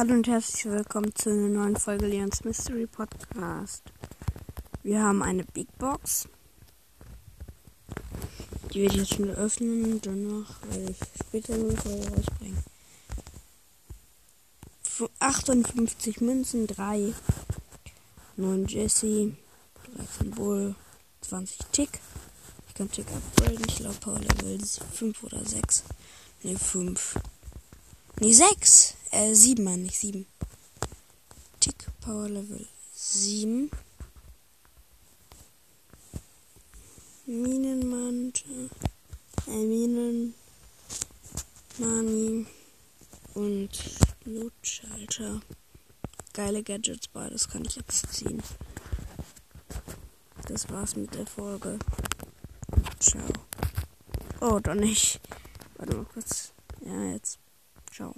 Hallo und herzlich willkommen zu einer neuen Folge Leons Mystery Podcast. Wir haben eine Big Box. Die werde ich jetzt schon öffnen und danach werde ich später eine Folge rausbringen. 58 Münzen, 3, 9 Jesse, 13 Bull, 20 Tick. Ich kann Tick upgraden, ich glaube Power Level 5 oder 6. Ne, 5. Ne, 6. Äh, 7, meine ich, 7. Tick Power Level 7. Minenmantel. Äh, Minen. Mani. Und Notschalter. Geile Gadgets, beides kann ich jetzt ziehen. Das war's mit der Folge. Ciao. Oh, doch nicht. Warte mal kurz. Ja, jetzt. Ciao.